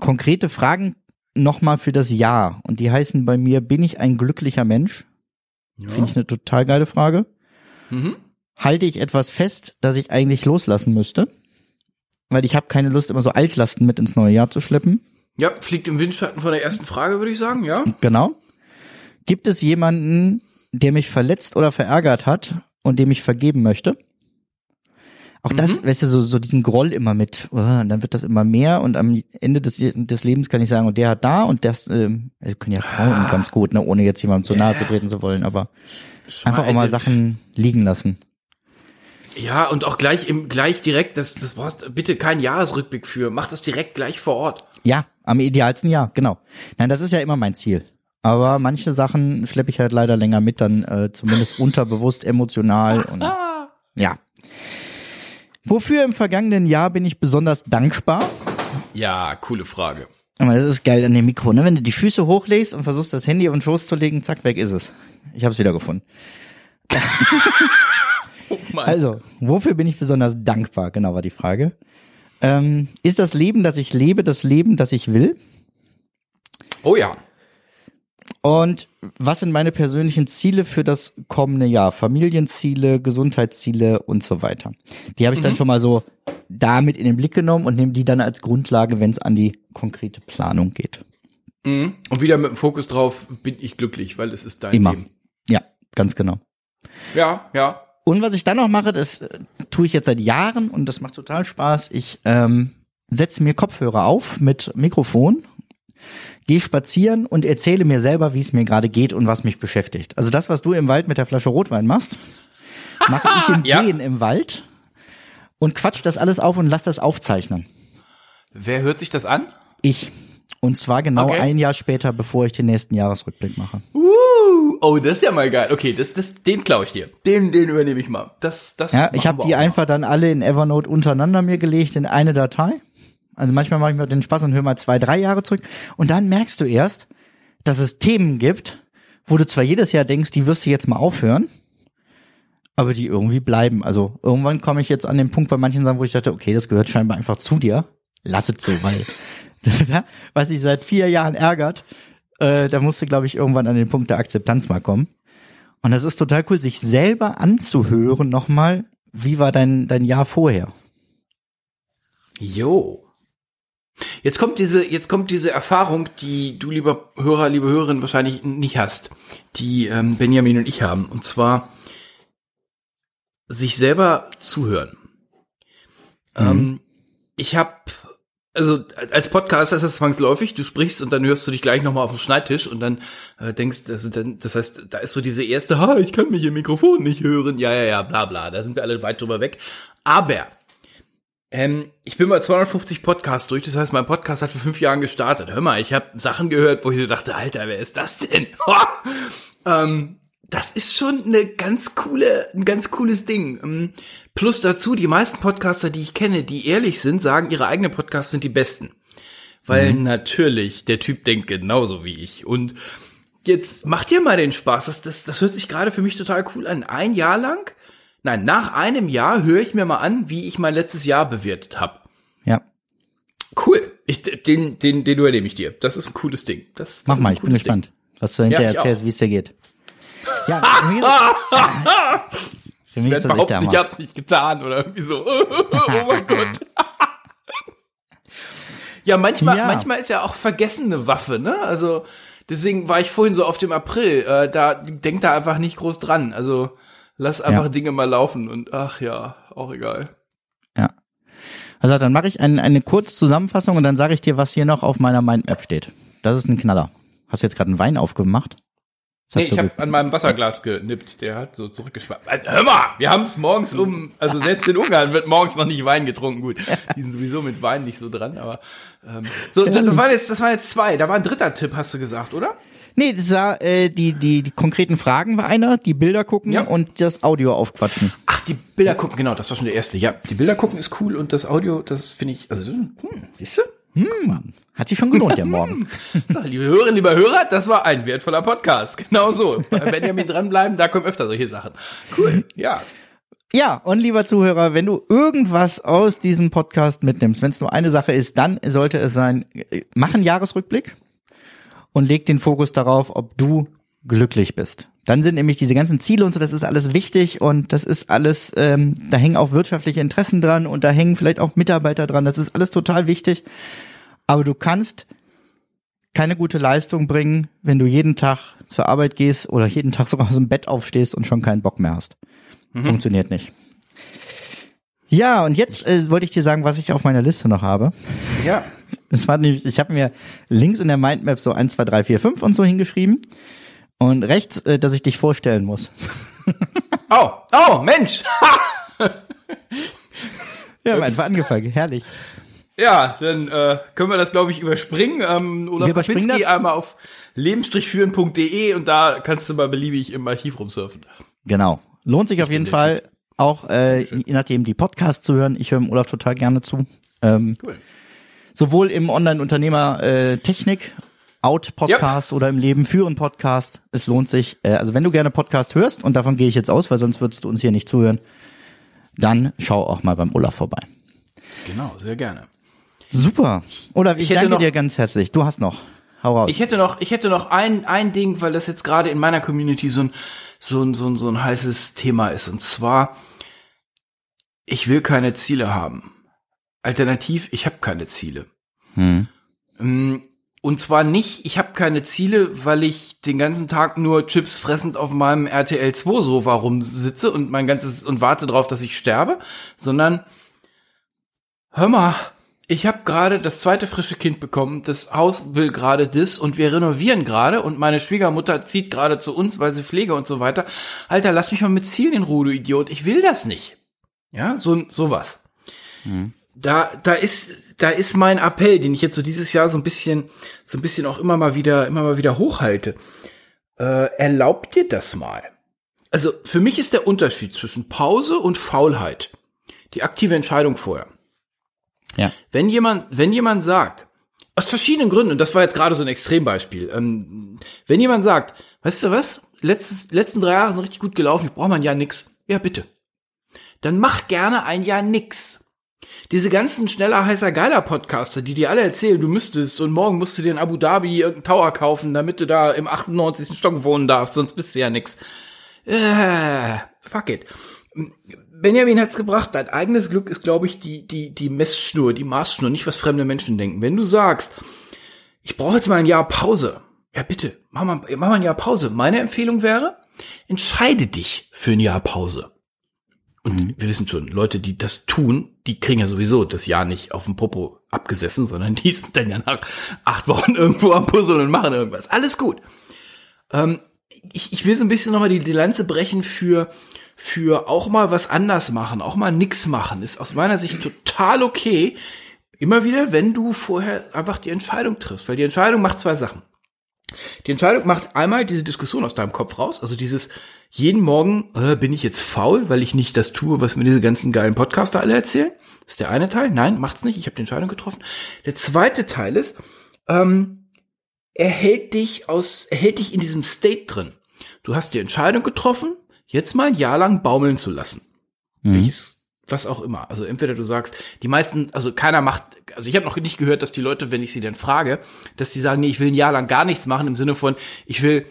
konkrete Fragen nochmal für das Jahr. Und die heißen bei mir, bin ich ein glücklicher Mensch? Ja. Finde ich eine total geile Frage. Mhm. Halte ich etwas fest, das ich eigentlich loslassen müsste? Weil ich habe keine Lust, immer so Altlasten mit ins neue Jahr zu schleppen. ja, fliegt im Windschatten von der ersten Frage, würde ich sagen, ja. Genau. Gibt es jemanden, der mich verletzt oder verärgert hat und dem ich vergeben möchte? Auch das, weißt du, so, so diesen Groll immer mit, oh, und dann wird das immer mehr und am Ende des, des Lebens kann ich sagen, und der hat da und das, ähm, also können ja Frauen ganz gut, ne, ohne jetzt jemandem zu nahe zu treten zu wollen, aber einfach auch mal Sachen liegen lassen. Ja, und auch gleich im, gleich direkt, das, das brauchst bitte kein Jahresrückblick für. Mach das direkt gleich vor Ort. Ja, am idealsten ja, genau. Nein, das ist ja immer mein Ziel. Aber manche Sachen schleppe ich halt leider länger mit, dann äh, zumindest unterbewusst, emotional und ja. Wofür im vergangenen Jahr bin ich besonders dankbar? Ja, coole Frage. Aber das ist geil an dem Mikro, ne? Wenn du die Füße hochlegst und versuchst, das Handy auf den Schoß zu legen, zack, weg ist es. Ich habe es wieder gefunden. Oh. Also, wofür bin ich besonders dankbar? Genau war die Frage. Ähm, ist das Leben, das ich lebe, das Leben, das ich will? oh ja. Und was sind meine persönlichen Ziele für das kommende Jahr? Familienziele, Gesundheitsziele und so weiter. Die habe ich dann schon mal so damit in den Blick genommen und nehme die dann als Grundlage, wenn es an die konkrete Planung geht. Mhm. Und wieder mit dem Fokus drauf, bin ich glücklich, weil es ist dein Immer. Leben. Ja, ganz genau. Ja, ja. Und was ich dann noch mache, das äh, tue ich jetzt seit Jahren und das macht total Spaß. Ich ähm, setze mir Kopfhörer auf mit Mikrofon, gehe spazieren und erzähle mir selber, wie es mir gerade geht und was mich beschäftigt. Also das, was du im Wald mit der Flasche Rotwein machst, mache ich im Ja. Gehen im Wald und quatsch das alles auf und lass das aufzeichnen. Wer hört sich das an? Ich. Und zwar genau Okay. ein Jahr später, bevor ich den nächsten Jahresrückblick mache. Uh, oh, das ist ja mal geil. Okay, das, das, den klaue ich dir. Den, den übernehme ich mal. Das, das. Ja, ich habe die auch einfach dann alle in Evernote untereinander mir gelegt in eine Datei. Also manchmal mache ich mir den Spaß und höre mal zwei, drei Jahre zurück. Und dann merkst du erst, dass es Themen gibt, wo du zwar jedes Jahr denkst, die wirst du jetzt mal aufhören, aber die irgendwie bleiben. Also irgendwann komme ich jetzt an den Punkt bei manchen Sachen, wo ich dachte, okay, das gehört scheinbar einfach zu dir. Lass es so, weil was sich seit vier Jahren ärgert, äh, da musste, glaube ich, irgendwann an den Punkt der Akzeptanz mal kommen. Und das ist total cool, sich selber anzuhören nochmal, wie war dein, dein Jahr vorher? Jo. Jetzt kommt diese, jetzt kommt diese Erfahrung, die du, lieber Hörer, liebe Hörerin, wahrscheinlich nicht hast, die ähm, Benjamin und ich haben. Und zwar sich selber zuhören. Ähm, ich habe also als Podcaster ist das zwangsläufig, du sprichst und dann hörst du dich gleich nochmal auf den Schneidtisch und dann äh, denkst, also dann, das heißt, da ist so diese erste, ha, ich kann mich im Mikrofon nicht hören, ja, ja, ja, bla bla, da sind wir alle weit drüber weg. Aber ähm, ich bin mal 250 Podcasts durch, das heißt, mein Podcast hat vor fünf Jahren gestartet. Hör mal, ich habe Sachen gehört, wo ich so dachte, Alter, wer ist das denn? ähm, das ist schon eine ganz coole, ein ganz cooles Ding. Ähm, Plus dazu, die meisten Podcaster, die ich kenne, die ehrlich sind, sagen, ihre eigenen Podcasts sind die besten. Weil natürlich, der Typ denkt genauso wie ich. Und jetzt macht ihr mal den Spaß. Das, das, das hört sich gerade für mich total cool an. Ein Jahr lang, nein, nach einem Jahr höre ich mir mal an, wie ich mein letztes Jahr bewertet habe. Ja, Cool. Ich, den, den, den übernehme ich dir. Das ist ein cooles Ding. Das, das mach mal, ich bin cooles gespannt, was du hinterher ich erzählst, wie es dir geht. Ja, für mich ist, für mich Ich ist das echt der ich hab's nicht getan oder irgendwie so. oh mein Gott. ja, manchmal, Ja. manchmal ist ja auch vergessene Waffe, ne? Also deswegen war ich vorhin so auf dem April. Äh, da denk da einfach nicht groß dran. Also lass einfach Ja. Dinge mal laufen und ach ja, auch egal. Ja. Also dann mache ich ein, eine kurze Zusammenfassung und dann sage ich dir, was hier noch auf meiner Mindmap steht. Das ist ein Knaller. Hast du jetzt gerade einen Wein aufgemacht? Nee, so ich habe an meinem Wasserglas genippt. Der hat so zurückgeschwappt. Äh, Hör mal, wir haben es morgens um, also selbst in Ungarn wird morgens noch nicht Wein getrunken. Gut, die sind sowieso mit Wein nicht so dran, aber ähm, so, das, das waren jetzt, das waren jetzt zwei. Da war ein dritter Tipp, hast du gesagt, oder? Nee, das war, äh, die, die, die konkreten Fragen war einer, die Bilder gucken Ja. und das Audio aufquatschen. Ach, die Bilder gucken, genau, das war schon der erste. Ja, die Bilder gucken ist cool und das Audio, das finde ich, also, hm, siehst du? Hat sich schon gelohnt, der Morgen. So, liebe Hörerinnen, lieber Hörer, das war ein wertvoller Podcast. Genau so. Bei Benjamin dranbleiben, da kommen öfter solche Sachen. Cool, ja. Ja, und lieber Zuhörer, wenn du irgendwas aus diesem Podcast mitnimmst, wenn es nur eine Sache ist, dann sollte es sein, äh, mach einen Jahresrückblick und leg den Fokus darauf, ob du glücklich bist. Dann sind nämlich diese ganzen Ziele und so, das ist alles wichtig und das ist alles, ähm, da hängen auch wirtschaftliche Interessen dran und da hängen vielleicht auch Mitarbeiter dran, das ist alles total wichtig. Aber du kannst keine gute Leistung bringen, wenn du jeden Tag zur Arbeit gehst oder jeden Tag sogar aus dem Bett aufstehst und schon keinen Bock mehr hast. Funktioniert nicht. Ja, und jetzt äh, wollte ich dir sagen, was ich auf meiner Liste noch habe. Ja. Das war nämlich, ich habe mir links in der Mindmap so 1, 2, 3, 4, 5 und so hingeschrieben. Und rechts, äh, dass ich dich vorstellen muss. Oh, oh, Mensch. Ja, einfach angefangen. Herrlich. Ja, dann äh, können wir das, glaube ich, überspringen. Ähm, Olaf Wir überspringen Kapinski das? einmal auf leben-führen.de und da kannst du mal beliebig im Archiv rumsurfen. Genau. Lohnt sich auf jeden Fall auch, äh, je nachdem, die Podcasts zu hören. Ich höre Olaf total gerne zu. Ähm, Cool. sowohl im Online-Unternehmer äh, Technik, Out-Podcast oder im Leben führen Podcast. Es lohnt sich. Äh, also wenn du gerne Podcast hörst, und davon gehe ich jetzt aus, weil sonst würdest du uns hier nicht zuhören, dann schau auch mal beim Olaf vorbei. Genau, sehr gerne. Super. Olaf, ich, Ich danke noch- dir ganz herzlich. Du hast noch. Hau raus. Ich hätte noch, ich hätte noch ein, ein Ding, weil das jetzt gerade in meiner Community so ein, so ein, so ein, so ein heißes Thema ist. Und zwar, ich will keine Ziele haben. Alternativ, ich habe keine Ziele. hm. Mm, Und zwar nicht, ich habe keine Ziele, weil ich den ganzen Tag nur Chips fressend auf meinem RTL 2 Sofa rumsitze und mein ganzes und warte drauf, dass ich sterbe, sondern hör mal, ich habe gerade das zweite frische Kind bekommen, das Haus will gerade das und wir renovieren gerade und meine Schwiegermutter zieht gerade zu uns, weil sie Pflege und so weiter. Alter, lass mich mal mit Zielen in Ruhe, du Idiot. Ich will das nicht. Ja, so sowas da, da ist, da ist mein Appell, den ich jetzt so dieses Jahr so ein bisschen, so ein bisschen auch immer mal wieder, immer mal wieder hochhalte. Äh, erlaubt dir das mal. Also für mich ist der Unterschied zwischen Pause und Faulheit die aktive Entscheidung vorher. Ja. Wenn jemand, wenn jemand sagt, aus verschiedenen Gründen, und das war jetzt gerade so ein Extrembeispiel, ähm, wenn jemand sagt, weißt du was, letztes, letzten drei Jahre sind richtig gut gelaufen, ich brauche mal ein Jahr nix. Ja, bitte. Dann mach gerne ein Jahr nix. Diese ganzen schneller, heißer, geiler Podcaster, die dir alle erzählen, du müsstest und morgen musst du dir in Abu Dhabi irgendeinen Tower kaufen, damit du da im 98. Stock wohnen darfst, sonst bist du ja nix. Äh, fuck it. Benjamin hat's gebracht, dein eigenes Glück ist, glaube ich, die, die, die Messschnur, die Maßschnur, nicht was fremde Menschen denken. Wenn du sagst, ich brauche jetzt mal ein Jahr Pause, ja bitte, mach mal, mach mal ein Jahr Pause. Meine Empfehlung wäre, entscheide dich für ein Jahr Pause. Und wir wissen schon, Leute, die das tun, die kriegen ja sowieso das Jahr nicht auf dem Popo abgesessen, sondern die sind dann ja nach acht Wochen irgendwo am Puzzeln und machen irgendwas. Alles gut. Ähm, ich, ich will so ein bisschen nochmal die, die Lanze brechen für, für auch mal was anders machen, auch mal nix machen, ist aus meiner Sicht total okay. Immer wieder, wenn du vorher einfach die Entscheidung triffst, weil die Entscheidung macht zwei Sachen. Die Entscheidung macht einmal diese Diskussion aus deinem Kopf raus, also dieses jeden Morgen äh, bin ich jetzt faul, weil ich nicht das tue, was mir diese ganzen geilen Podcaster alle erzählen. Das ist der eine Teil. Nein, macht's nicht. Ich habe die Entscheidung getroffen. Der zweite Teil ist, ähm, er hält dich aus, er hält dich in diesem State drin. Du hast die Entscheidung getroffen, jetzt mal ein Jahr lang baumeln zu lassen. Welches was auch immer. Also entweder du sagst, die meisten, also keiner macht, also ich habe noch nicht gehört, dass die Leute, wenn ich sie dann frage, dass die sagen, nee, ich will ein Jahr lang gar nichts machen im Sinne von, ich will,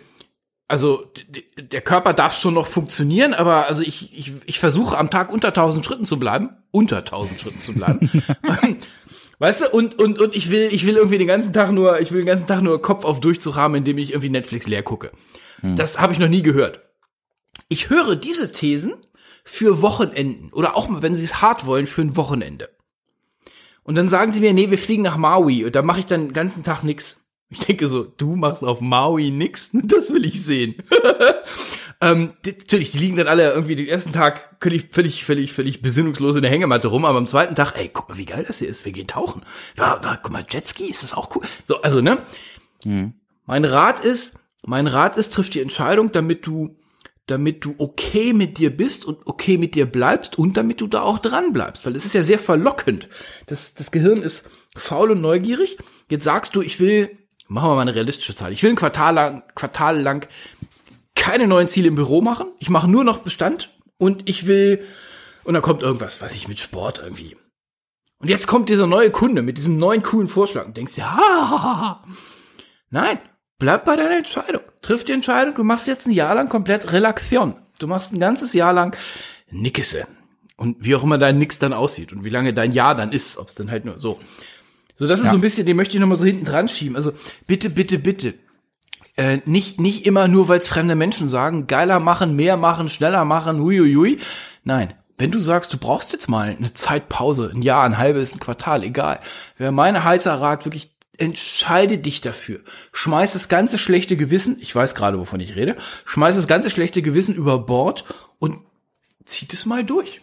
also der Körper darf schon noch funktionieren, aber also ich, ich, ich versuche am Tag unter 1000 Schritten zu bleiben, unter 1000 Schritten zu bleiben. Weißt du, und, und, und ich will, ich will irgendwie den ganzen Tag nur, ich will den ganzen Tag nur Kopf auf Durchzug haben, indem ich irgendwie Netflix leer gucke. Das habe ich noch nie gehört. Ich höre diese Thesen für Wochenenden oder auch mal, wenn sie es hart wollen, für ein Wochenende. Und dann sagen sie mir, nee, wir fliegen nach Maui und da mache ich dann den ganzen Tag nix. Ich denke so, du machst auf Maui nix? Das will ich sehen. ähm, die, natürlich, die liegen dann alle irgendwie den ersten Tag völlig, völlig, völlig, völlig besinnungslos in der Hängematte rum, aber am zweiten Tag, ey, guck mal, wie geil das hier ist. Wir gehen tauchen. War, war, guck mal, Jetski, ist das auch cool? So, also, ne? Mein Rat ist, mein Rat ist, triff die Entscheidung, damit du, damit du okay mit dir bist und okay mit dir bleibst und damit du da auch dran bleibst, weil es ist ja sehr verlockend. Das, das Gehirn ist faul und neugierig. Jetzt sagst du, ich will, machen wir mal eine realistische Zahl, ich will ein Quartal lang, Quartal lang keine neuen Ziele im Büro machen. Ich mache nur noch Bestand und ich will, und dann kommt irgendwas, was ich mit Sport irgendwie. Und jetzt kommt dieser neue Kunde mit diesem neuen coolen Vorschlag und denkst dir, ha, ha, ha, ha. Nein, bleib bei deiner Entscheidung. Triff die Entscheidung, du machst jetzt ein Jahr lang komplett Relaxion. Du machst ein ganzes Jahr lang Nickese. Und wie auch immer dein Nix dann aussieht und wie lange dein Jahr dann ist, ob es dann halt nur so. So, das ist so ein bisschen, den möchte ich nochmal so hinten dran schieben. Also bitte, bitte, bitte. Äh, nicht, nicht immer nur, weil es fremde Menschen sagen, geiler machen, mehr machen, schneller machen, huiuiui. Nein, wenn du sagst, du brauchst jetzt mal eine Zeitpause, ein Jahr, ein halbes, ein Quartal, egal. Wäre mein heißer Rat wirklich, entscheide dich dafür. Schmeiß das ganze schlechte Gewissen, ich weiß gerade, wovon ich rede, schmeiß das ganze schlechte Gewissen über Bord und zieh es mal durch.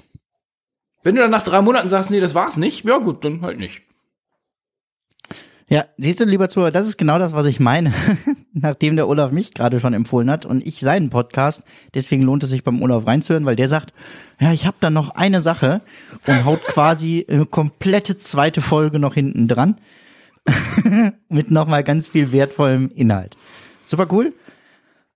Wenn du dann nach drei Monaten sagst, nee, das war's nicht, ja gut, dann halt nicht. Ja, siehst du, lieber Zuhörer, das ist genau das, was ich meine, nachdem der Olaf mich gerade schon empfohlen hat und ich seinen Podcast. Deswegen lohnt es sich beim Olaf reinzuhören, weil der sagt, ja, ich habe da noch eine Sache und haut quasi eine komplette zweite Folge noch hinten dran mit nochmal ganz viel wertvollem Inhalt. Super cool.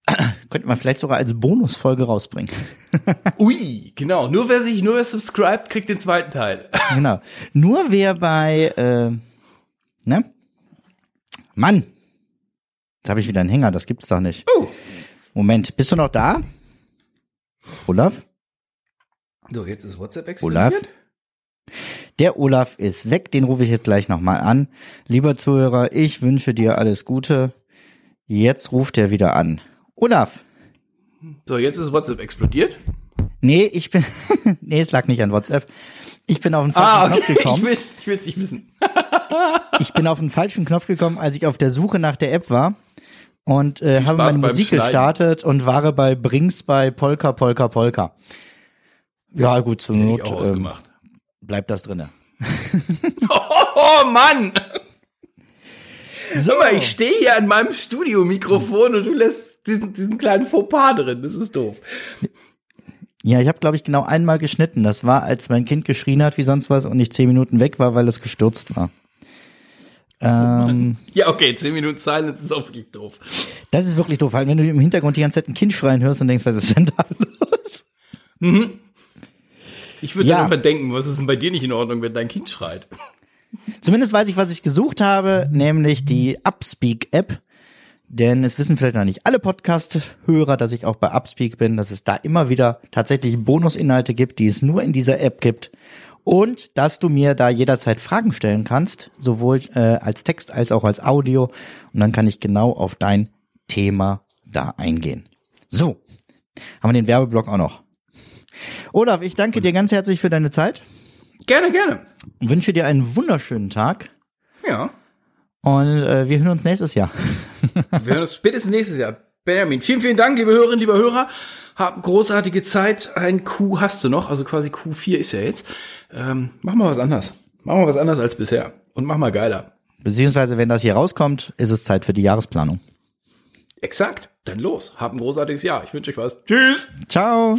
Könnte man vielleicht sogar als Bonusfolge rausbringen. Ui, genau. Nur wer sich, nur wer subscribt, kriegt den zweiten Teil. genau. Nur wer bei, äh, ne? Mann. Jetzt habe ich wieder einen Hänger, das gibt's doch nicht. Oh. Moment, bist du noch da? Olaf? So, jetzt ist WhatsApp Olaf? Der Olaf ist weg, den rufe ich jetzt gleich nochmal an. Lieber Zuhörer, ich wünsche dir alles Gute. Jetzt ruft er wieder an. Olaf? So, jetzt ist WhatsApp explodiert. Nee, ich bin, nee, es lag nicht an WhatsApp. Ich bin auf den falschen Ah, Knopf okay. Ich gekommen. will's, ich will's nicht wissen. Ich bin auf den falschen Knopf gekommen, als ich auf der Suche nach der App war und äh, habe meine Musik Schneiden. gestartet und war bei Brings bei Polka, Polka, Polka. Ja, gut, zur Not ich auch ähm, ausgemacht. Bleibt das drinne. Oh Mann! Sag mal, ich stehe hier an meinem Studiomikrofon und du lässt diesen, diesen kleinen Fauxpas drin. Das ist doof. Ja, ich habe, glaube ich, genau einmal geschnitten. Das war, als mein Kind geschrien hat wie sonst was und ich zehn Minuten weg war, weil es gestürzt war. Ähm, Ja, okay, 10 Minuten Silence ist auch wirklich doof. das ist wirklich doof, weil wenn du im Hintergrund die ganze Zeit ein Kind schreien hörst und denkst, was ist denn da los? Ich würde Ja. dann einfach denken, was ist denn bei dir nicht in Ordnung, wenn dein Kind schreit? Zumindest weiß ich, was ich gesucht habe, nämlich die Upspeak-App. Denn es wissen vielleicht noch nicht alle Podcast-Hörer, dass ich auch bei Upspeak bin, dass es da immer wieder tatsächlich Bonusinhalte gibt, die es nur in dieser App gibt. Und dass du mir da jederzeit Fragen stellen kannst, sowohl äh, als Text als auch als Audio. Und dann kann ich genau auf dein Thema da eingehen. So, haben wir den Werbeblock auch noch. Olaf, ich danke dir ganz herzlich für deine Zeit. Gerne, gerne. Wünsche dir einen wunderschönen Tag. Ja. Und äh, wir hören uns nächstes Jahr. Wir hören uns spätestens nächstes Jahr. Benjamin, vielen, vielen Dank, liebe Hörerinnen, liebe Hörer. Hab großartige Zeit. Ein Q hast du noch, also quasi Q4 ist ja jetzt. Ähm, mach mal was anderes. Mach mal was anderes als bisher. Und mach mal geiler. Beziehungsweise, wenn das hier rauskommt, ist es Zeit für die Jahresplanung. Exakt. Dann los. Hab ein großartiges Jahr. Ich wünsche euch was. Tschüss. Ciao!